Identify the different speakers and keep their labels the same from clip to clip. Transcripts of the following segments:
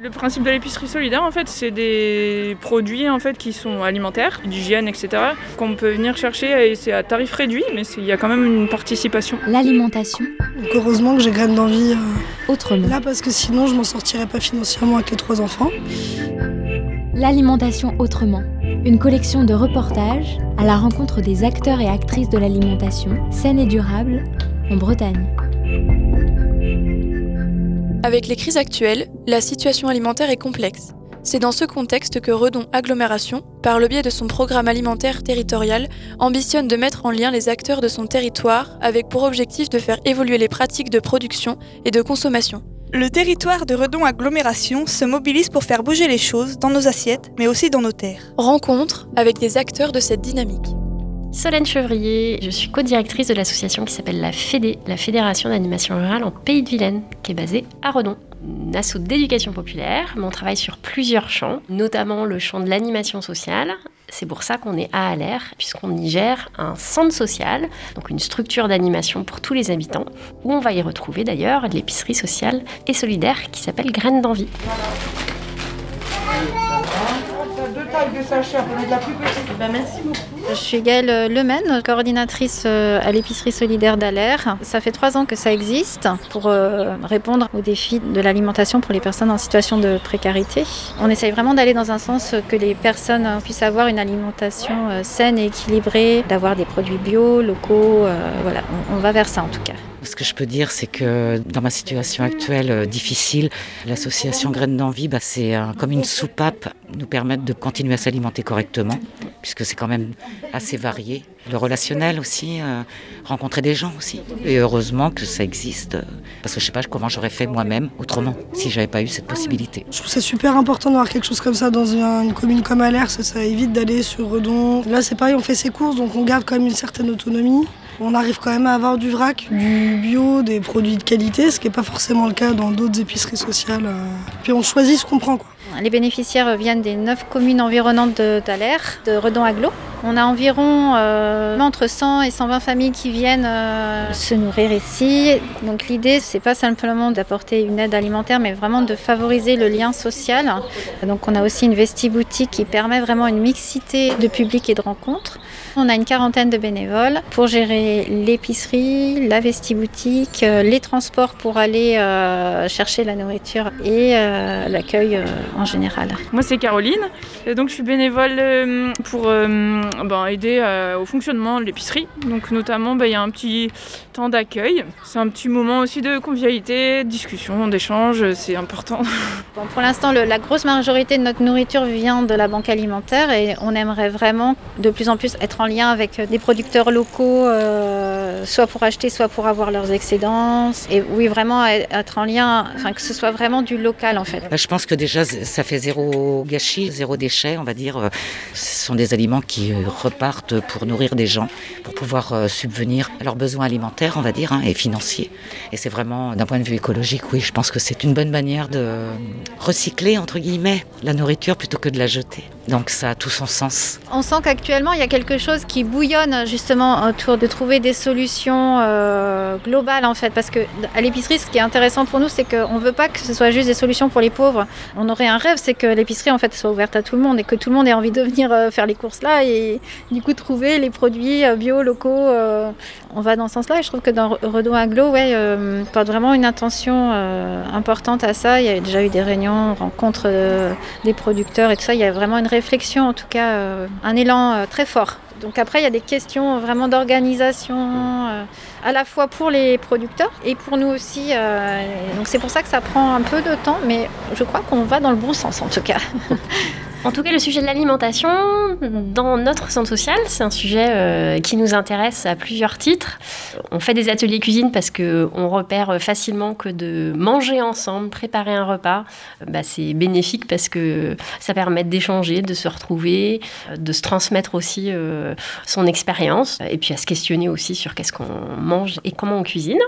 Speaker 1: Le principe de l'épicerie solidaire, en fait, c'est des produits en fait qui sont alimentaires, d'hygiène, etc., qu'on peut venir chercher et c'est à tarif réduit, mais il y a quand même une participation.
Speaker 2: L'alimentation.
Speaker 3: heureusement que j'ai graine d'envie
Speaker 2: euh, autrement.
Speaker 3: Là, parce que sinon, je m'en sortirais pas financièrement avec les trois enfants.
Speaker 2: L'alimentation autrement. Une collection de reportages à la rencontre des acteurs et actrices de l'alimentation saine et durable en Bretagne.
Speaker 4: Avec les crises actuelles, la situation alimentaire est complexe. C'est dans ce contexte que Redon Agglomération, par le biais de son programme alimentaire territorial, ambitionne de mettre en lien les acteurs de son territoire avec pour objectif de faire évoluer les pratiques de production et de consommation.
Speaker 5: Le territoire de Redon Agglomération se mobilise pour faire bouger les choses dans nos assiettes, mais aussi dans nos terres.
Speaker 4: Rencontre avec des acteurs de cette dynamique.
Speaker 6: Solène Chevrier, je suis co-directrice de l'association qui s'appelle la FEDE, la Fédération d'animation rurale en Pays de Vilaine, qui est basée à Redon. Asso d'éducation populaire, mais on travaille sur plusieurs champs, notamment le champ de l'animation sociale. C'est pour ça qu'on est à Aller, puisqu'on y gère un centre social, donc une structure d'animation pour tous les habitants, où on va y retrouver d'ailleurs l'épicerie sociale et solidaire qui s'appelle Graines d'envie
Speaker 7: Je suis Gaëlle Lemaine, coordinatrice euh, à l'épicerie solidaire d'Alaire. Ça fait trois ans que ça existe pour euh, répondre aux défis de l'alimentation pour les personnes en situation de précarité. On essaye vraiment d'aller dans un sens que les personnes puissent avoir une alimentation euh, saine et équilibrée, d'avoir des produits bio, locaux. Voilà, on va vers ça en tout cas.
Speaker 8: Ce que je peux dire, c'est que dans ma situation actuelle euh, difficile, l'association Graines d'Envie, bah, c'est comme une soupape, nous permettre de continuer à s'alimenter correctement, puisque c'est quand même assez varié. Le relationnel aussi, euh, rencontrer des gens aussi. Et heureusement que ça existe, euh, parce que je sais pas comment j'aurais fait moi-même autrement si j'avais pas eu cette possibilité.
Speaker 3: Je trouve c'est super important d'avoir quelque chose comme ça dans une, commune comme Alers, ça, ça évite d'aller sur Redon. Là c'est pareil, on fait ses courses, donc on garde quand même une certaine autonomie. On arrive quand même à avoir du vrac, du bio, des produits de qualité, ce qui n'est pas forcément le cas dans d'autres épiceries sociales. Euh. Puis on choisit ce qu'on prend.
Speaker 7: Les bénéficiaires viennent des neuf communes environnantes de, de Redon Aglo. On a environ euh, entre 100 et 120 familles qui viennent euh, se nourrir ici. Donc l'idée, c'est pas simplement d'apporter une aide alimentaire, mais vraiment de favoriser le lien social. Donc on a aussi une vestiboutique qui permet vraiment une mixité de public et de rencontres. On a une quarantaine de bénévoles pour gérer l'épicerie, la vestiboutique, euh, les transports pour aller chercher la nourriture et l'accueil en général.
Speaker 1: Moi, c'est Caroline. donc je suis bénévole pour ben, aider euh, au fonctionnement de l'épicerie. Donc notamment, ben, il y a un petit temps d'accueil. C'est un petit moment aussi de convivialité, de discussion, d'échange. C'est important.
Speaker 7: Bon, pour l'instant, la grosse majorité de notre nourriture vient de la banque alimentaire et on aimerait vraiment de plus en plus être en lien avec des producteurs locaux, euh, soit pour acheter, soit pour avoir leurs excédents. Et oui, vraiment être en lien, enfin que ce soit vraiment du local en fait.
Speaker 8: Je pense que déjà, ça fait zéro gâchis, zéro déchet, on va dire. Euh, ce sont des aliments qui repartent pour nourrir des gens, pour pouvoir euh, subvenir à leurs besoins alimentaires, on va dire, hein, et financiers. Et c'est vraiment, d'un point de vue écologique, oui, je pense que c'est une bonne manière de recycler, entre guillemets, la nourriture plutôt que de la jeter. Donc ça a tout son sens.
Speaker 7: On sent qu'actuellement, il y a quelque chose qui bouillonne justement autour de trouver des solutions euh, globales en fait. Parce que à l'épicerie, ce qui est intéressant pour nous, c'est qu'on ne veut pas que ce soit juste des solutions pour les pauvres. On aurait un rêve, c'est que l'épicerie en fait soit ouverte à tout le monde et que tout le monde ait envie de venir euh, faire les courses là du coup trouver les produits euh, bio, locaux. on va dans ce sens-là et je trouve que dans Redon Aglo, ouais, porte vraiment une intention importante à ça. Il y a déjà eu des réunions, rencontres des producteurs et tout ça. Il y a vraiment une réflexion, en tout cas euh, un élan euh, très fort. Donc après, il y a des questions vraiment d'organisation, euh, à la fois pour les producteurs et pour nous aussi. donc c'est pour ça que ça prend un peu de temps, mais je crois qu'on va dans le bon sens en tout cas.
Speaker 6: En tout cas, le sujet de l'alimentation dans notre centre social, c'est un sujet euh, qui nous intéresse à plusieurs titres. On fait des ateliers cuisine parce que on repère facilement que de manger ensemble, préparer un repas, bah, c'est bénéfique parce que ça permet d'échanger, de se retrouver, euh, de se transmettre aussi euh, son expérience et puis à se questionner aussi sur qu'est-ce qu'on mange et comment on cuisine.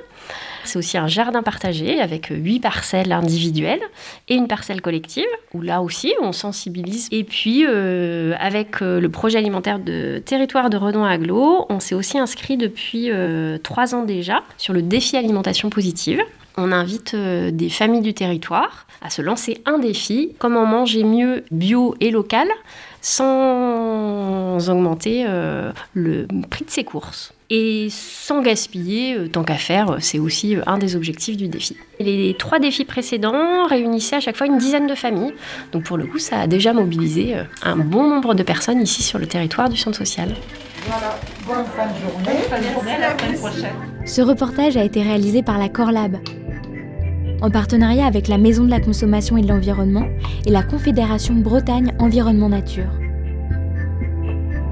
Speaker 6: C'est aussi un jardin partagé avec huit parcelles individuelles et une parcelle collective où là aussi on sensibilise. Et puis euh, avec euh, le projet alimentaire de territoire de Redon Aglo, on s'est aussi inscrit depuis euh, trois ans déjà sur le défi alimentation positive On invite des familles du territoire à se lancer un défi, comment manger mieux bio et local sans augmenter le prix de ses courses. Et sans gaspiller, euh, tant qu'à faire, c'est aussi un des objectifs du défi. Les trois défis précédents réunissaient à chaque fois une dizaine de familles. Donc pour le coup, ça a déjà mobilisé un bon nombre de personnes ici sur le territoire du centre social. Voilà, bonne fin de
Speaker 2: journée. la semaine prochaine. Ce reportage a été réalisé par la Corlab, en partenariat avec la Maison de la Consommation et de l'Environnement et la Confédération Bretagne Environnement Nature.